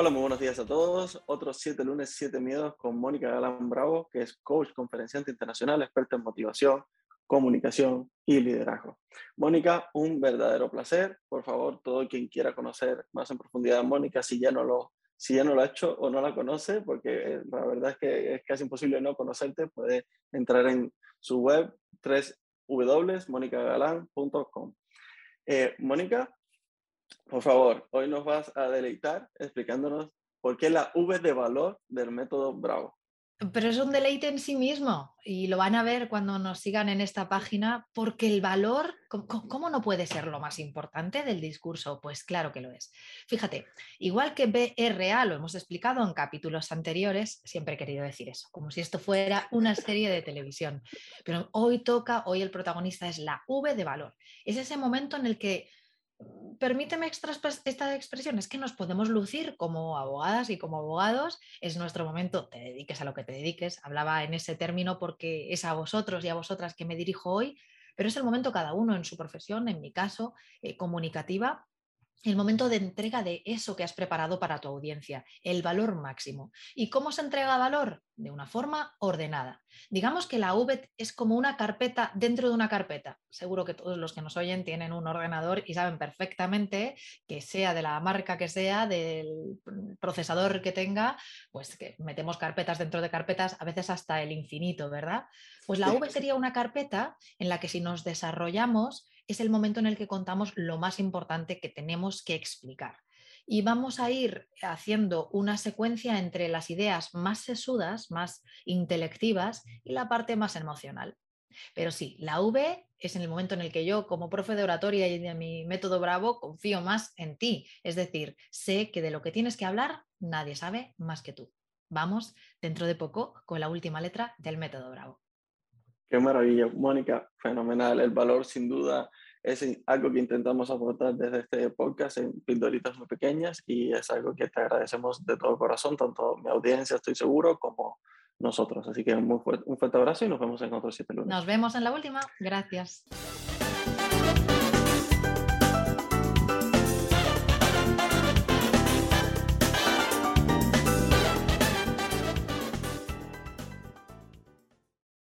Hola, muy buenos días a todos. Otros 7 lunes, 7 miedos con Mónica Galán Bravo, que es coach, conferenciante internacional, experta en motivación, comunicación y liderazgo. Mónica, un verdadero placer. Por favor, todo quien quiera conocer más en profundidad a Mónica, si ya no lo, si ya no lo ha hecho o no la conoce, porque eh, la verdad es que es casi imposible no conocerte, puede entrar en su web 3w.monicagalán.com. Eh, Mónica, por favor, hoy nos vas a deleitar explicándonos por qué la V de valor del método Bravo. Pero es un deleite en sí mismo y lo van a ver cuando nos sigan en esta página porque el valor, ¿cómo, no puede ser lo más importante del discurso? Pues claro que lo es. Fíjate, igual que BRA, lo hemos explicado en capítulos anteriores, siempre he querido decir eso, como si esto fuera una serie de televisión. Pero hoy toca, hoy el protagonista es la V de valor. Es ese momento en el que permíteme esta expresión, es que nos podemos lucir como abogadas y como abogados, es nuestro momento, te dediques a lo que te dediques, hablaba en ese término porque es a vosotros y a vosotras que me dirijo hoy, pero es el momento cada uno en su profesión, en mi caso, eh, comunicativa, el momento de entrega de eso que has preparado para tu audiencia, el valor máximo. ¿Y cómo se entrega valor? De una forma ordenada. Digamos que la V es como una carpeta dentro de una carpeta. Seguro que todos los que nos oyen tienen un ordenador y saben perfectamente que sea de la marca que sea, del procesador que tenga, pues que metemos carpetas dentro de carpetas, a veces hasta el infinito, ¿verdad? Pues la V sería una carpeta en la que si nos desarrollamos es el momento en el que contamos lo más importante que tenemos que explicar. Y vamos a ir haciendo una secuencia entre las ideas más sesudas, más intelectivas y la parte más emocional. Pero sí, la V es en el momento en el que yo, como profe de oratoria y de mi método Bravo, confío más en ti. Es decir, sé que de lo que tienes que hablar nadie sabe más que tú. Vamos dentro de poco con la última letra del método Bravo. Qué maravilla, Mónica, fenomenal. El valor sin duda es algo que intentamos aportar desde este podcast en pildoritas muy pequeñas y es algo que te agradecemos de todo corazón, tanto mi audiencia estoy seguro como nosotros. Así que un, fuerte, un fuerte abrazo y nos vemos en otro siete lunes. Nos vemos en la última. Gracias.